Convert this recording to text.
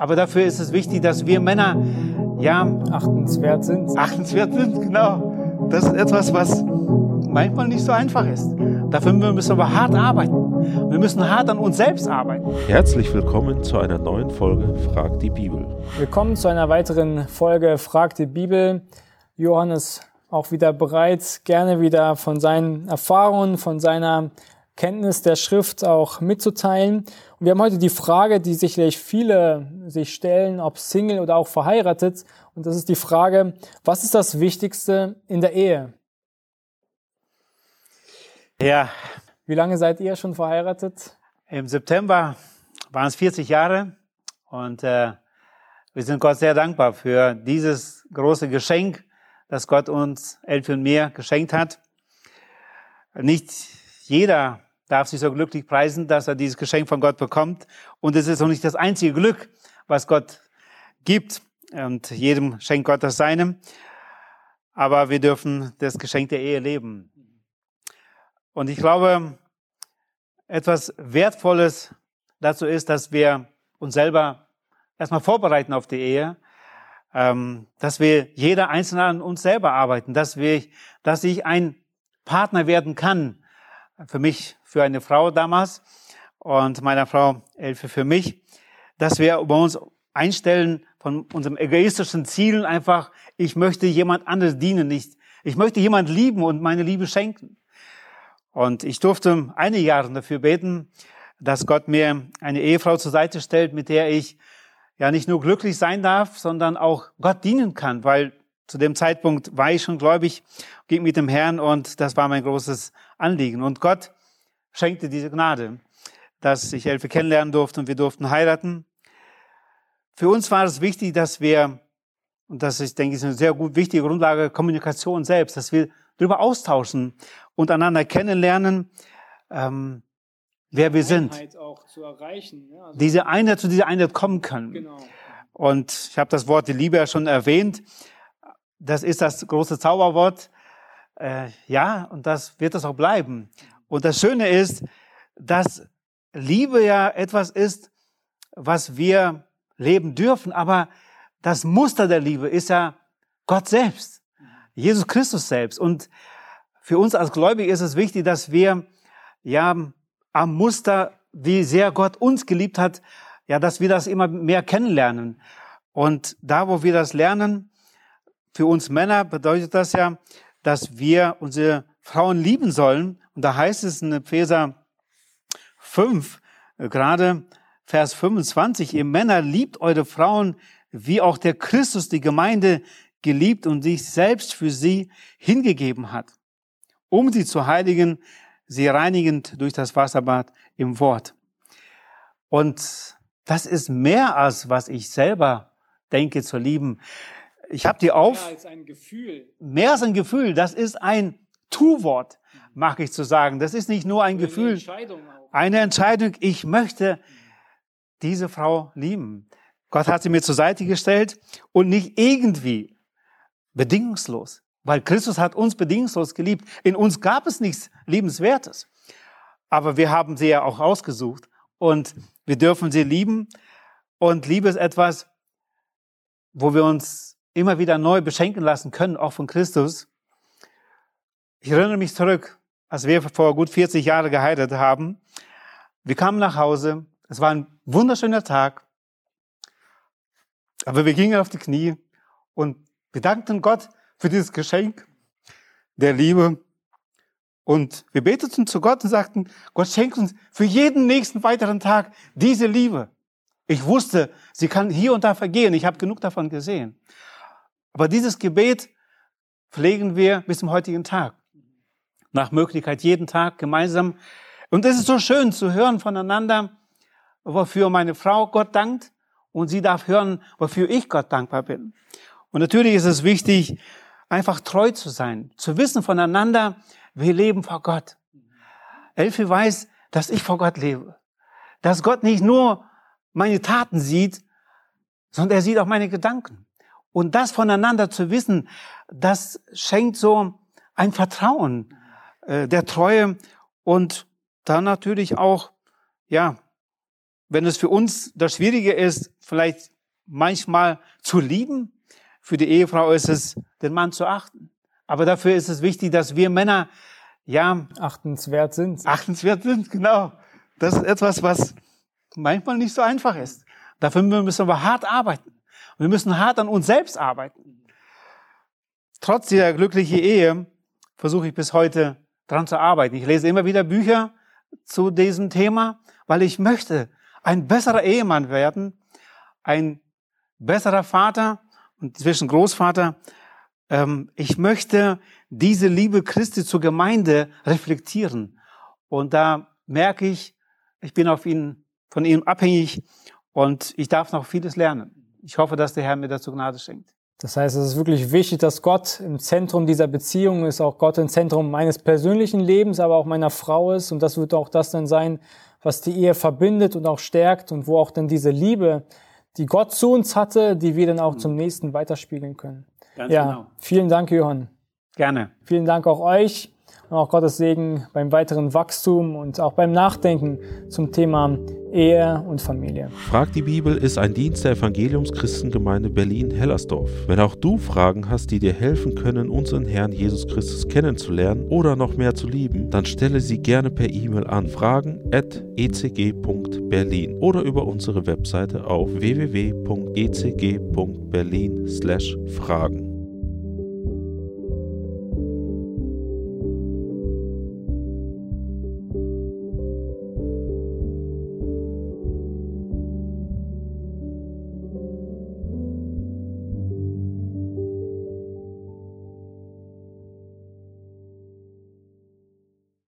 Aber dafür ist es wichtig, dass wir Männer ja achtenswert sind. Achtenswert sind, genau. Das ist etwas, was manchmal nicht so einfach ist. Dafür müssen wir hart arbeiten. Wir müssen hart an uns selbst arbeiten. Herzlich willkommen zu einer neuen Folge Frag die Bibel. Willkommen zu einer weiteren Folge Frag die Bibel. Johannes auch wieder bereit, gerne wieder von seinen Erfahrungen, von seiner Kenntnis der Schrift auch mitzuteilen. Und wir haben heute die Frage, die sicherlich viele sich stellen, ob Single oder auch verheiratet. Und das ist die Frage, was ist das Wichtigste in der Ehe? Ja. Wie lange seid ihr schon verheiratet? Im September waren es 40 Jahre und äh, wir sind Gott sehr dankbar für dieses große Geschenk, das Gott uns, Elfi und mir, geschenkt hat. Nicht jeder darf sich so glücklich preisen, dass er dieses Geschenk von Gott bekommt. Und es ist auch nicht das einzige Glück, was Gott gibt. Und jedem schenkt Gott das Seine. Aber wir dürfen das Geschenk der Ehe leben. Und ich glaube, etwas Wertvolles dazu ist, dass wir uns selber erstmal vorbereiten auf die Ehe, ähm, dass wir jeder Einzelne an uns selber arbeiten, dass wir, dass ich ein Partner werden kann, für mich, für eine Frau damals und meiner Frau Elfe für mich, dass wir über uns einstellen von unserem egoistischen Zielen einfach, ich möchte jemand anderes dienen, nicht, ich möchte jemand lieben und meine Liebe schenken. Und ich durfte einige Jahre dafür beten, dass Gott mir eine Ehefrau zur Seite stellt, mit der ich ja nicht nur glücklich sein darf, sondern auch Gott dienen kann, weil zu dem Zeitpunkt war ich schon gläubig, ging mit dem Herrn und das war mein großes Anliegen. Und Gott schenkte diese Gnade, dass ich Elfe kennenlernen durfte und wir durften heiraten. Für uns war es wichtig, dass wir, und das ist, denke ich, eine sehr gut wichtige Grundlage, Kommunikation selbst, dass wir darüber austauschen und einander kennenlernen, ähm, wer wir sind. Erreichen, ja, also diese Einheit zu dieser Einheit kommen können. Genau. Und ich habe das Wort die Liebe ja schon erwähnt. Das ist das große Zauberwort. Äh, ja, und das wird es auch bleiben. Und das Schöne ist, dass Liebe ja etwas ist, was wir leben dürfen, aber das Muster der Liebe ist ja Gott selbst, Jesus Christus selbst. Und für uns als Gläubige ist es wichtig, dass wir ja am Muster, wie sehr Gott uns geliebt hat, ja, dass wir das immer mehr kennenlernen. Und da, wo wir das lernen, für uns Männer bedeutet das ja, dass wir unsere Frauen lieben sollen. Und da heißt es in Epheser 5, äh, gerade Vers 25, ihr Männer liebt eure Frauen, wie auch der Christus die Gemeinde geliebt und sich selbst für sie hingegeben hat, um sie zu heiligen, sie reinigend durch das Wasserbad im Wort. Und das ist mehr als was ich selber denke zu lieben ich habe die auf. Mehr als ein Gefühl. Mehr als ein Gefühl. Das ist ein Tu-Wort, mag ich zu sagen. Das ist nicht nur ein Eine Gefühl. Entscheidung auch. Eine Entscheidung. Ich möchte diese Frau lieben. Gott hat sie mir zur Seite gestellt und nicht irgendwie bedingungslos. Weil Christus hat uns bedingungslos geliebt. In uns gab es nichts Liebenswertes. Aber wir haben sie ja auch ausgesucht und wir dürfen sie lieben. Und Liebe ist etwas, wo wir uns immer wieder neu beschenken lassen können, auch von Christus. Ich erinnere mich zurück, als wir vor gut 40 Jahren geheiratet haben. Wir kamen nach Hause. Es war ein wunderschöner Tag. Aber wir gingen auf die Knie und bedankten Gott für dieses Geschenk der Liebe. Und wir beteten zu Gott und sagten, Gott schenkt uns für jeden nächsten weiteren Tag diese Liebe. Ich wusste, sie kann hier und da vergehen. Ich habe genug davon gesehen. Aber dieses Gebet pflegen wir bis zum heutigen Tag. Nach Möglichkeit jeden Tag gemeinsam. Und es ist so schön zu hören voneinander, wofür meine Frau Gott dankt und sie darf hören, wofür ich Gott dankbar bin. Und natürlich ist es wichtig, einfach treu zu sein, zu wissen voneinander, wir leben vor Gott. Elfi weiß, dass ich vor Gott lebe. Dass Gott nicht nur meine Taten sieht, sondern er sieht auch meine Gedanken. Und das voneinander zu wissen, das schenkt so ein Vertrauen äh, der Treue und dann natürlich auch, ja, wenn es für uns das Schwierige ist, vielleicht manchmal zu lieben, für die Ehefrau ist es, den Mann zu achten. Aber dafür ist es wichtig, dass wir Männer, ja, achtenswert sind. Achtenswert sind, genau. Das ist etwas, was manchmal nicht so einfach ist. Dafür müssen wir hart arbeiten. Wir müssen hart an uns selbst arbeiten. Trotz dieser glücklichen Ehe versuche ich bis heute dran zu arbeiten. Ich lese immer wieder Bücher zu diesem Thema, weil ich möchte ein besserer Ehemann werden, ein besserer Vater und zwischen Großvater. Ähm, ich möchte diese Liebe Christi zur Gemeinde reflektieren. Und da merke ich, ich bin auf ihn, von ihm abhängig und ich darf noch vieles lernen. Ich hoffe, dass der Herr mir dazu Gnade schenkt. Das heißt, es ist wirklich wichtig, dass Gott im Zentrum dieser Beziehung ist, auch Gott im Zentrum meines persönlichen Lebens, aber auch meiner Frau ist. Und das wird auch das dann sein, was die Ehe verbindet und auch stärkt und wo auch dann diese Liebe, die Gott zu uns hatte, die wir dann auch zum nächsten weiterspiegeln können. Ganz ja, genau. vielen Dank, Johann. Gerne. Vielen Dank auch euch und auch Gottes Segen beim weiteren Wachstum und auch beim Nachdenken zum Thema Ehe und Familie. Frag die Bibel ist ein Dienst der Evangeliumschristengemeinde Berlin-Hellersdorf. Wenn auch du Fragen hast, die dir helfen können, unseren Herrn Jesus Christus kennenzulernen oder noch mehr zu lieben, dann stelle sie gerne per E-Mail an fragen.ecg.berlin oder über unsere Webseite auf www.ecg.berlin/fragen.